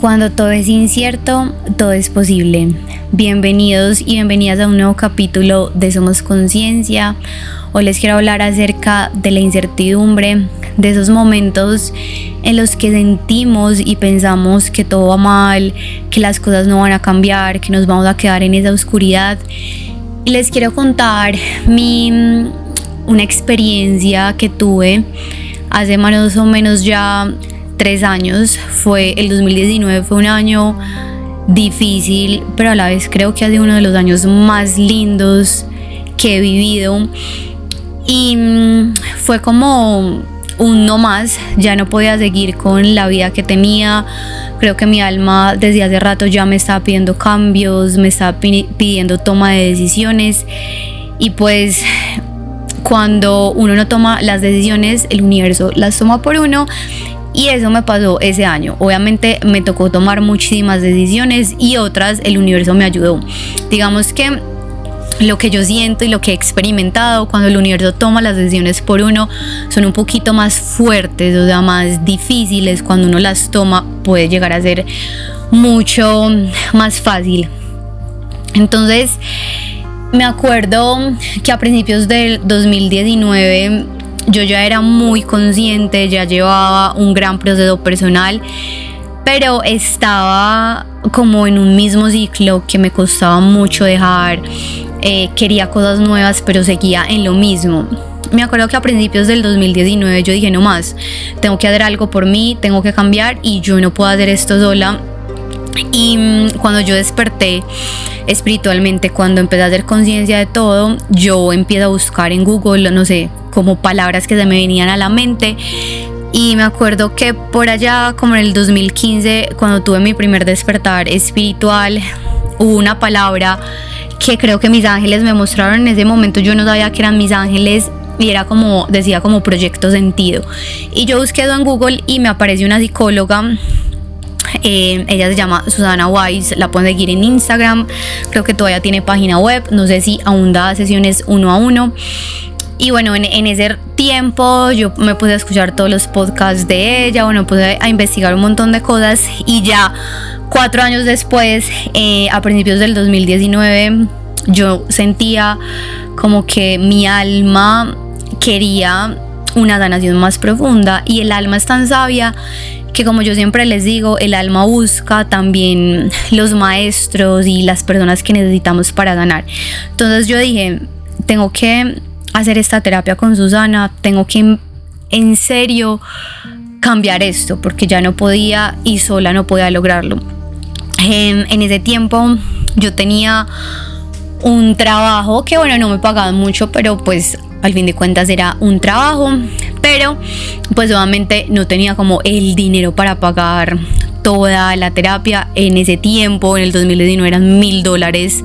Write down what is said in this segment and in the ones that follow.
Cuando todo es incierto, todo es posible. Bienvenidos y bienvenidas a un nuevo capítulo de Somos Conciencia. Hoy les quiero hablar acerca de la incertidumbre, de esos momentos en los que sentimos y pensamos que todo va mal, que las cosas no van a cambiar, que nos vamos a quedar en esa oscuridad. Y les quiero contar mi una experiencia que tuve hace más o menos ya tres años. Fue el 2019, fue un año difícil, pero a la vez creo que ha sido uno de los años más lindos que he vivido. Y mm, fue como un no más, ya no podía seguir con la vida que tenía. Creo que mi alma desde hace rato ya me estaba pidiendo cambios, me estaba pidiendo toma de decisiones. Y pues cuando uno no toma las decisiones, el universo las toma por uno. Y eso me pasó ese año. Obviamente me tocó tomar muchísimas decisiones y otras el universo me ayudó. Digamos que lo que yo siento y lo que he experimentado cuando el universo toma las decisiones por uno son un poquito más fuertes, o sea, más difíciles. Cuando uno las toma puede llegar a ser mucho más fácil. Entonces, me acuerdo que a principios del 2019 yo ya era muy consciente, ya llevaba un gran proceso personal, pero estaba como en un mismo ciclo que me costaba mucho dejar, eh, quería cosas nuevas, pero seguía en lo mismo. Me acuerdo que a principios del 2019 yo dije, no más, tengo que hacer algo por mí, tengo que cambiar y yo no puedo hacer esto sola y mm, cuando yo desperté espiritualmente, cuando empecé a hacer conciencia de todo, yo empiezo a buscar en Google, no sé, como palabras que se me venían a la mente. Y me acuerdo que por allá, como en el 2015, cuando tuve mi primer despertar espiritual, hubo una palabra que creo que mis ángeles me mostraron en ese momento. Yo no sabía que eran mis ángeles y era como, decía como proyecto sentido. Y yo busqué en Google y me apareció una psicóloga eh, ella se llama Susana Wise, la pueden seguir en Instagram. Creo que todavía tiene página web. No sé si aún da sesiones uno a uno. Y bueno, en, ese tiempo yo me puse a escuchar todos los podcasts de ella, bueno, puse a investigar un montón de cosas y ya cuatro años después, eh, a principios del 2019, yo sentía como que mi alma quería una sanación más profunda y el alma es tan sabia que como yo siempre les digo, el alma busca también los maestros y las personas que necesitamos para ganar. Entonces yo dije, tengo que hacer esta terapia con Susana, tengo que en serio cambiar esto, porque ya no podía y sola no podía lograrlo. En, en ese tiempo yo tenía un trabajo que bueno, no me pagaban mucho, pero pues al fin de cuentas era un trabajo, pero pues obviamente no tenía como el dinero para pagar toda la terapia en ese tiempo, en el 2019 eran mil dólares,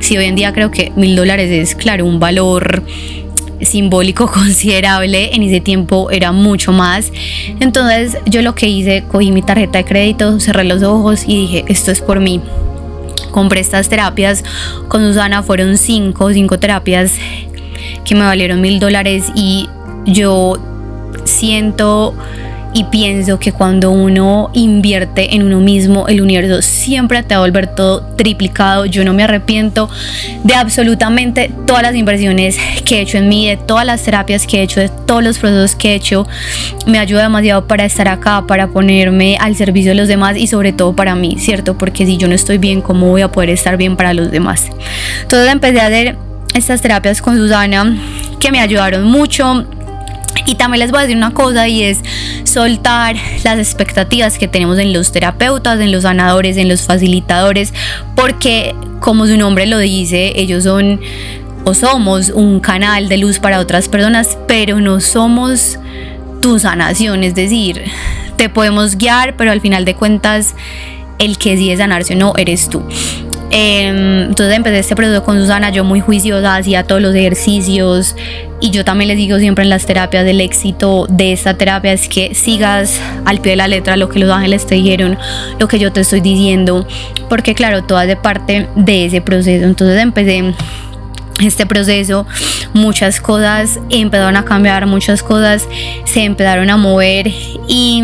si hoy en día creo que mil dólares es claro un valor simbólico considerable, en ese tiempo era mucho más. Entonces yo lo que hice, cogí mi tarjeta de crédito, cerré los ojos y dije, esto es por mí. Compré estas terapias con Susana, fueron cinco, cinco terapias que me valieron mil dólares y yo siento y pienso que cuando uno invierte en uno mismo, el universo siempre te va a volver todo triplicado. Yo no me arrepiento de absolutamente todas las inversiones que he hecho en mí, de todas las terapias que he hecho, de todos los procesos que he hecho. Me ayuda demasiado para estar acá, para ponerme al servicio de los demás y sobre todo para mí, ¿cierto? Porque si yo no estoy bien, ¿cómo voy a poder estar bien para los demás? Entonces empecé a hacer estas terapias con Susana que me ayudaron mucho. Y también les voy a decir una cosa y es soltar las expectativas que tenemos en los terapeutas, en los sanadores, en los facilitadores, porque como su nombre lo dice, ellos son o somos un canal de luz para otras personas, pero no somos tu sanación, es decir, te podemos guiar, pero al final de cuentas el que decide sanarse o no eres tú. Em, entonces empecé este proceso con Susana, yo muy juiciosa, hacía todos los ejercicios y yo también les digo siempre en las terapias del éxito de esta terapia es que sigas al pie de la letra lo que los ángeles te dijeron, lo que yo te estoy diciendo, porque claro, todo de parte de ese proceso. Entonces empecé este proceso, muchas cosas empezaron a cambiar, muchas cosas se empezaron a mover y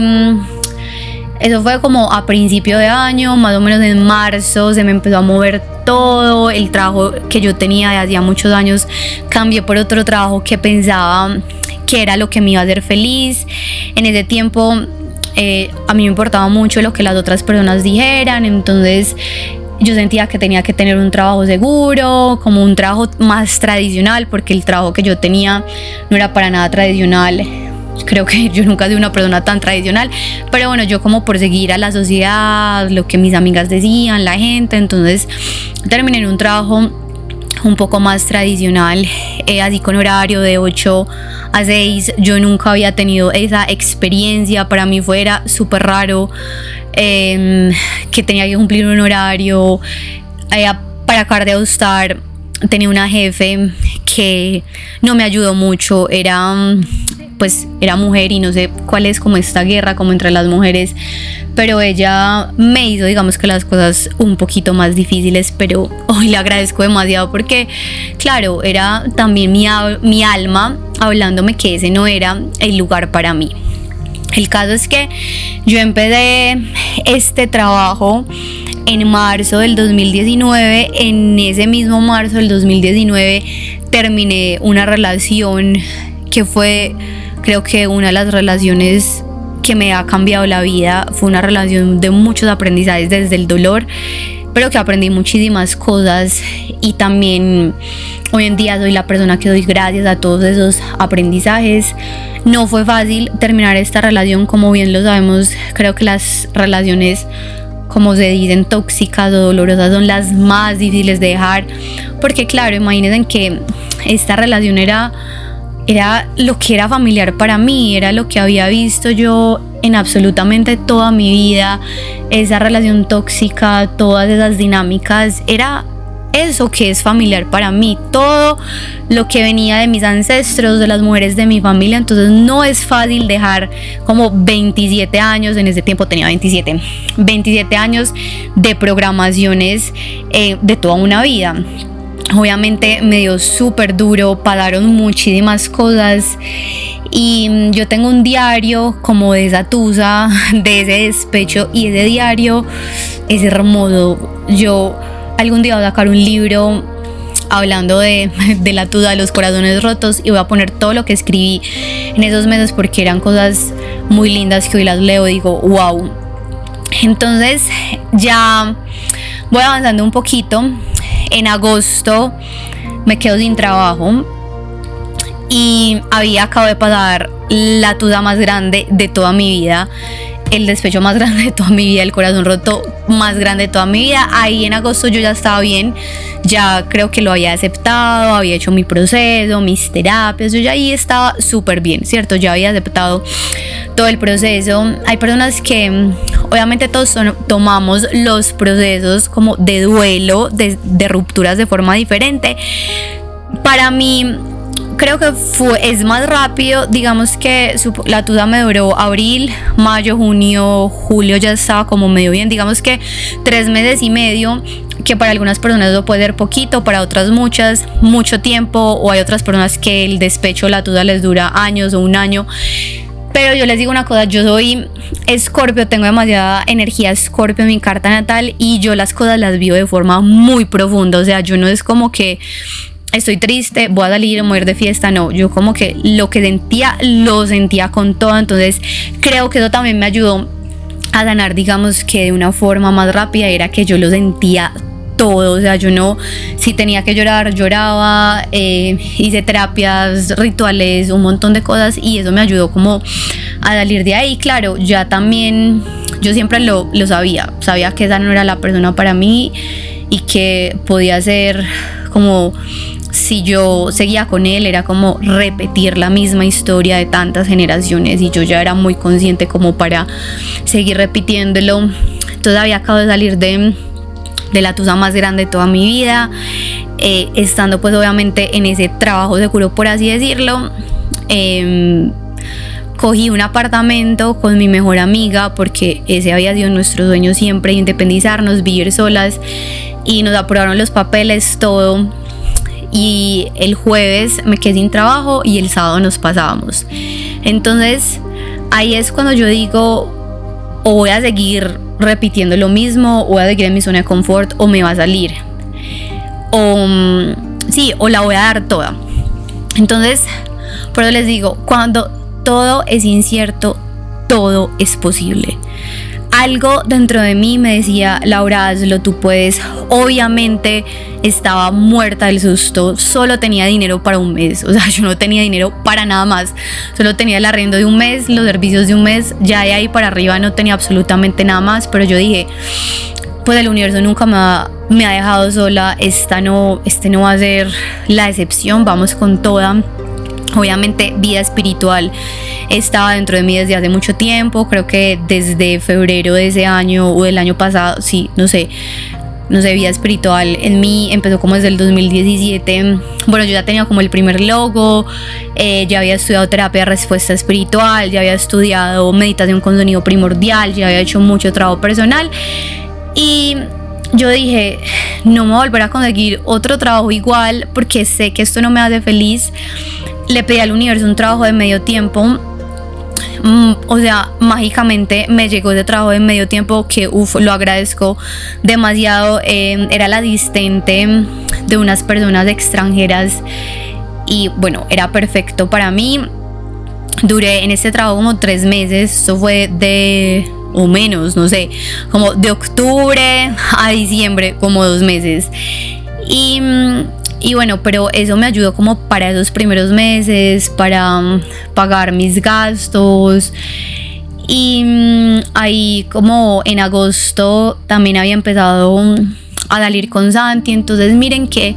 Eso fue como a principio de año, más o menos en marzo, se me empezó a mover todo. El trabajo que yo tenía de hacía muchos años cambié por otro trabajo que pensaba que era lo que me iba a hacer feliz. En ese tiempo eh, a mí me importaba mucho lo que las otras personas dijeran, entonces yo sentía que tenía que tener un trabajo seguro, como un trabajo más tradicional, porque el trabajo que yo tenía no era para nada tradicional. Creo que yo nunca soy una persona tan tradicional, pero bueno, yo como por seguir a la sociedad, lo que mis amigas decían, la gente, entonces terminé en un trabajo un poco más tradicional, eh, así con horario de 8 a 6. Yo nunca había tenido esa experiencia, para mí fuera súper raro em, que tenía que cumplir un horario. Eh, para Cardio Star tenía una jefe que no me ayudó mucho, era pues era mujer y no sé cuál es como esta guerra como entre las mujeres, pero ella me hizo digamos que las cosas un poquito más difíciles, pero hoy le agradezco demasiado porque claro, era también mi, mi alma hablándome que ese no era el lugar para mí. El caso es que yo empecé este trabajo en marzo del 2019. En ese mismo marzo del 2019 terminé una relación que fue Creo que una de las relaciones que me ha cambiado la vida fue una relación de muchos aprendizajes desde el dolor, pero que aprendí muchísimas cosas y también hoy en día soy la persona que doy gracias a todos esos aprendizajes. No fue fácil terminar esta relación, como bien lo sabemos, creo que las relaciones como se dicen tóxicas o dolorosas son las más difíciles de dejar, porque claro, imagínense que esta relación era era lo que era familiar para mí, era lo que había visto yo en absolutamente toda mi vida, esa relación tóxica, todas esas dinámicas, era eso que es familiar para mí, todo lo que venía de mis ancestros, de las mujeres de mi familia, entonces no es fácil dejar como 27 años, en ese tiempo tenía 27, 27 años de programaciones eh, de toda una vida. Obviamente me dio súper duro, pararon muchísimas cosas y mm, yo tengo un diario como de esa tusa, de ese despecho y ese diario es hermoso. Yo algún día voy a sacar un libro hablando de, de la tusa de los corazones rotos y voy a poner todo lo que escribí en esos meses porque eran cosas muy lindas que hoy las leo y digo, wow. Entonces ya voy avanzando un poquito en agosto me quedo sin trabajo y había acabado de pasar la tuda más grande de toda mi vida el despecho más grande de toda mi vida, el corazón roto más grande de toda mi vida. Ahí en agosto yo ya estaba bien, ya creo que lo había aceptado, había hecho mi proceso, mis terapias, yo ya ahí estaba súper bien, ¿cierto? Ya había aceptado todo el proceso. Hay personas que obviamente todos tomamos los procesos como de duelo, de rupturas de forma diferente. Para mí creo que fue, es más rápido, digamos que la tuda me duró abril, mayo, junio, julio ya estaba como medio bien, digamos que tres meses y medio, que para algunas personas eso puede ser poquito, para otras muchas, mucho tiempo, o hay otras personas que el despecho, la tuda les dura años o un año. Pero yo les digo una cosa, yo soy escorpio, tengo demasiada energía escorpio en mi carta natal y yo las cosas las vivo de forma muy profunda, o sea, yo no es como que estoy triste, voy a salir a morir de fiesta, no, yo como que lo que sentía, lo sentía con todo, entonces creo que eso también me ayudó a ganar, digamos que de una forma más rápida, era que yo lo sentía todo, o sea, yo no, si tenía que llorar, lloraba, eh, hice terapias, rituales, un montón de cosas y eso me ayudó como a salir de ahí, claro, ya también, yo siempre lo, lo sabía, sabía que esa no era la persona para mí y que podía ser como si yo seguía con él era como repetir la misma historia de tantas generaciones y yo ya era muy consciente como para seguir repitiéndolo. Todavía acabo de salir de, de la tusa más grande de toda mi vida, eh, estando pues obviamente en ese trabajo seguro por así decirlo. Em, cogí un apartamento con mi mejor amiga porque ese había sido nuestro sueño siempre, independizarnos, vivir solas y nos aprobaron los papeles, todo y el jueves me quedé sin trabajo y el sábado nos pasábamos. Entonces ahí es cuando yo digo, o voy a seguir repitiendo lo mismo, o voy a seguir en mi zona de confort, o me va a salir. O mm, sí, o la voy a dar toda. Entonces, por eso les digo, cuando todo es incierto, todo es posible algo dentro de mí me decía, Laura, hazlo, tú puedes. Obviamente estaba muerta del susto, solo tenía dinero para un mes, o sea, yo no tenía dinero para nada más, solo tenía el arriendo de un mes, los servicios de un mes, ya de ahí para arriba no tenía absolutamente nada más, pero yo dije, pues el universo nunca me ha, me ha dejado sola, esta no, este no va a ser la excepción, vamos con toda. Obviamente vida espiritual estaba dentro de mí desde hace mucho tiempo, creo que desde febrero de ese año o del año pasado, sí, no sé, no sé, vida espiritual en mí empezó como desde el 2017. Bueno, yo ya tenía como el primer logo, eh, ya había estudiado terapia de respuesta espiritual, ya había estudiado meditación con sonido primordial, ya había hecho mucho trabajo personal. Y yo dije, no me voy a volver a conseguir otro trabajo igual porque sé que esto no me hace feliz le pedí al universo un trabajo de medio tiempo. Mm, o sea, mágicamente me llegó ese trabajo de medio tiempo que uf, lo agradezco demasiado. Em, era la asistente de unas personas extranjeras y bueno, era perfecto para mí. Duré en este trabajo como tres meses, eso fue de o menos, no sé, como de octubre a diciembre, como dos meses. Y mm, y bueno, pero eso me ayudó como para esos primeros meses, para um, pagar mis gastos. Y mm, ahí como en agosto también había empezado um, a salir con Santi. Entonces miren que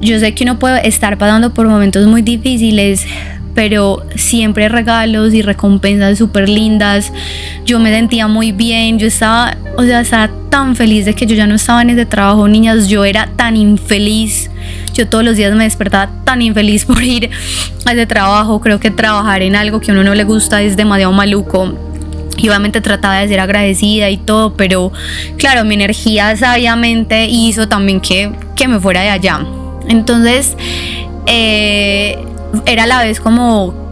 yo sé que uno puede estar pasando por momentos muy difíciles, pero siempre regalos y recompensas súper lindas. Yo me sentía muy bien, yo estaba, o sea, estaba tan feliz de que yo ya no estaba en ese trabajo, niñas, yo era tan infeliz. Yo todos los días me despertaba tan infeliz por ir a ese trabajo. Creo que trabajar en algo que a uno no le gusta es demasiado maluco y obviamente trataba de ser agradecida y todo, pero claro, mi energía sabiamente hizo también que, que me fuera de allá. Entonces, eh, era a la vez como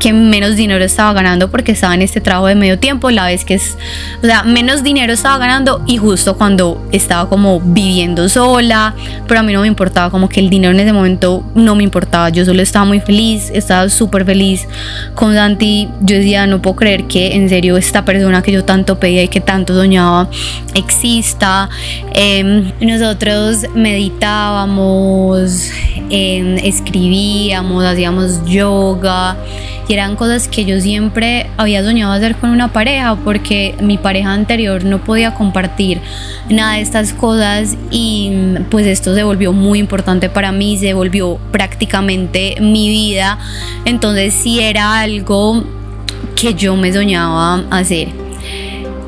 que menos dinero estaba ganando porque estaba en este trabajo de medio tiempo, la vez que es, o sea, menos dinero estaba ganando y justo cuando estaba como viviendo sola, pero a mí no me importaba, como que el dinero en ese momento no me importaba, yo solo estaba muy feliz, estaba súper feliz con Santi, yo decía, no puedo creer que en serio esta persona que yo tanto pedía y que tanto soñaba exista, em, nosotros meditábamos, em, escribíamos, hacíamos yoga, eran cosas que yo siempre había soñado hacer con una pareja porque mi pareja anterior no podía compartir nada de estas cosas y pues esto se volvió muy importante para mí, se volvió prácticamente mi vida, entonces sí era algo que yo me soñaba hacer.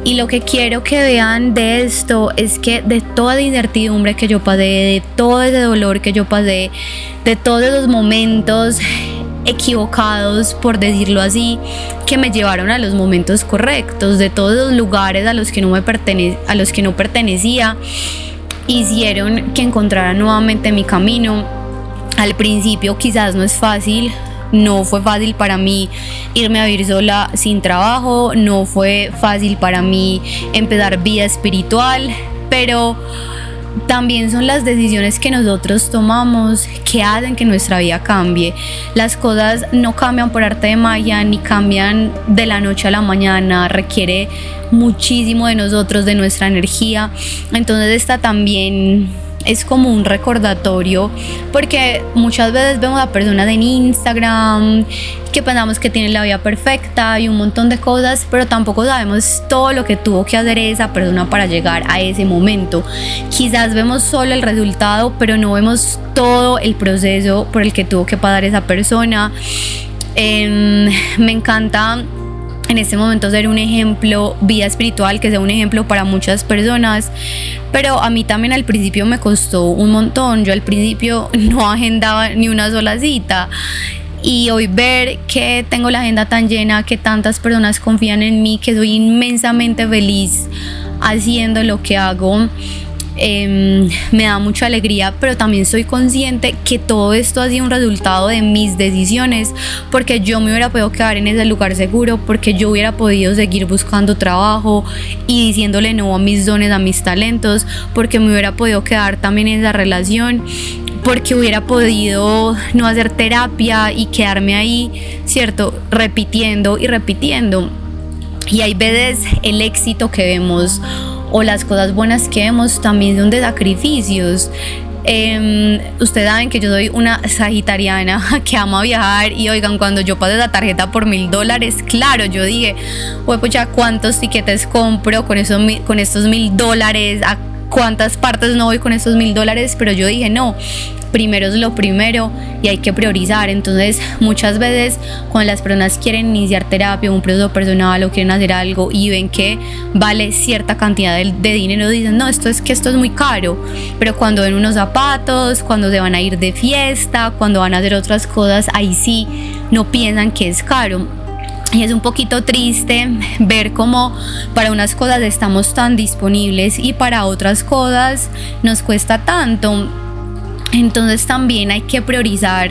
Y lo que quiero que vean de esto es que de toda la incertidumbre que yo pasé, de todo ese dolor que yo pasé, de todos esos momentos equivocados, por decirlo así, que me llevaron a los momentos correctos, de todos los lugares a los que no, me pertene a los que no pertenecía, hicieron que encontrara nuevamente mi camino. Al principio quizás no es fácil, no fue fácil para mí irme a vivir sola sin trabajo, no fue fácil para mí empezar vida espiritual, pero también son las decisiones que nosotros tomamos que hacen que nuestra vida cambie. Las cosas no cambian por arte de magia ni cambian de la noche a la mañana, requiere muchísimo de nosotros, de nuestra energía. Entonces está también es como un recordatorio porque muchas veces vemos a personas en Instagram que pensamos que tienen la vida perfecta y un montón de cosas, pero tampoco sabemos todo lo que tuvo que hacer esa persona para llegar a ese momento. Quizás vemos solo el resultado, pero no vemos todo el proceso por el que tuvo que pasar esa persona. Em, me encanta en este momento ser un ejemplo, vida espiritual, que sea un ejemplo para muchas personas. Pero a mí también al principio me costó un montón. Yo al principio no agendaba ni una sola cita. Y hoy ver que tengo la agenda tan llena, que tantas personas confían en mí, que soy inmensamente feliz haciendo lo que hago, Em, me da mucha alegría, pero también soy consciente que todo esto ha sido un resultado de mis decisiones, porque yo me hubiera podido quedar en ese lugar seguro, porque yo hubiera podido seguir buscando trabajo y diciéndole no a mis dones, a mis talentos, porque me hubiera podido quedar también en esa relación porque hubiera podido no hacer terapia y quedarme ahí, ¿cierto? Repitiendo y repitiendo. Y hay veces el éxito que vemos o las cosas buenas que vemos también son de sacrificios. Eh, ustedes saben que yo soy una sagitariana que ama viajar y oigan, cuando yo pasé la tarjeta por mil dólares, claro, yo dije, pues ya cuántos tiquetes compro con, eso, con estos mil dólares, a cuántas partes no voy con estos mil dólares, pero yo dije, no, primero es lo primero y hay que priorizar. Entonces, muchas veces cuando las personas quieren iniciar terapia, un proceso personal o quieren hacer algo y ven que vale cierta cantidad de, dinero, dicen, no, esto es que esto es muy caro. Pero cuando ven unos zapatos, cuando se van a ir de fiesta, cuando van a hacer otras cosas, ahí sí no piensan que es caro. Y es un poquito triste ver cómo para unas cosas estamos tan disponibles y para otras cosas nos cuesta tanto. Entonces también hay que priorizar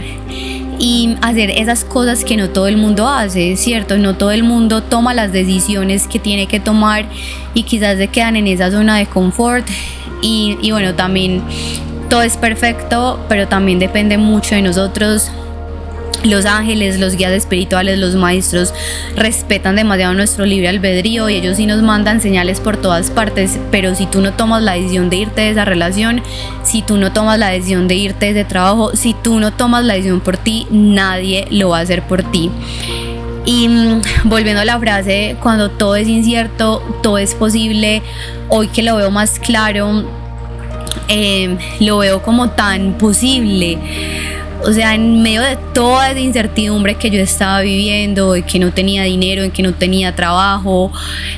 y hacer esas cosas que no todo el mundo hace, ¿cierto? No todo el mundo toma las decisiones que tiene que tomar y quizás se quedan en esa zona de confort. Y, y bueno, también todo es perfecto, pero también depende mucho de nosotros los ángeles, los guías espirituales, los maestros respetan demasiado nuestro libre albedrío y ellos sí nos mandan señales por todas partes, pero si tú no tomas la decisión de irte de esa relación, si tú no tomas la decisión de irte de ese trabajo, si tú no tomas la decisión por ti, nadie lo va a hacer por ti. Y mm, volviendo a la frase, cuando todo es incierto, todo es posible, hoy que lo veo más claro, eh, lo veo como tan posible o sea, en medio de toda esa incertidumbre que yo estaba viviendo, de que no tenía dinero, en que no tenía trabajo,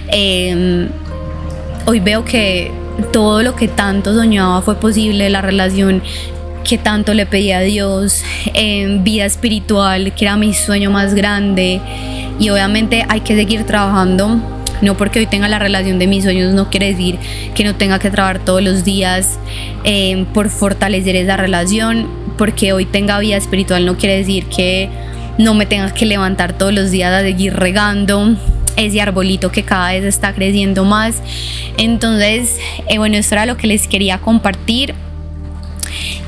em, hoy veo que todo lo que tanto soñaba fue posible, la relación que tanto le pedía a Dios, en vida espiritual, que era mi sueño más grande. Y obviamente hay que seguir trabajando. No porque hoy tenga la relación de mis sueños no quiere decir que no tenga que trabajar todos los días em, por fortalecer esa relación porque hoy tenga vida espiritual no quiere decir que no me tenga que levantar todos los días a seguir regando ese arbolito que cada vez está creciendo más. Entonces, eh, bueno, esto era lo que les quería compartir.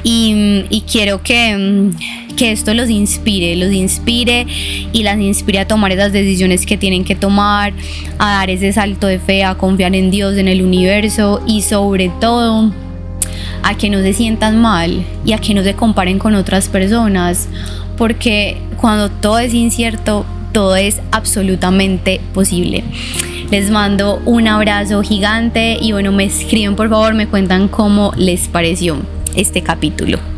Y, quiero que, que, esto los inspire, los inspire y las inspire a tomar esas decisiones que tienen que tomar, a dar ese salto de fe, a confiar en Dios, en el universo y sobre todo a que no se sientan mal y a que no se comparen con otras personas, porque cuando todo es incierto, todo es absolutamente posible. Les mando un abrazo gigante y bueno, me escriben por favor, me cuentan cómo les pareció este capítulo.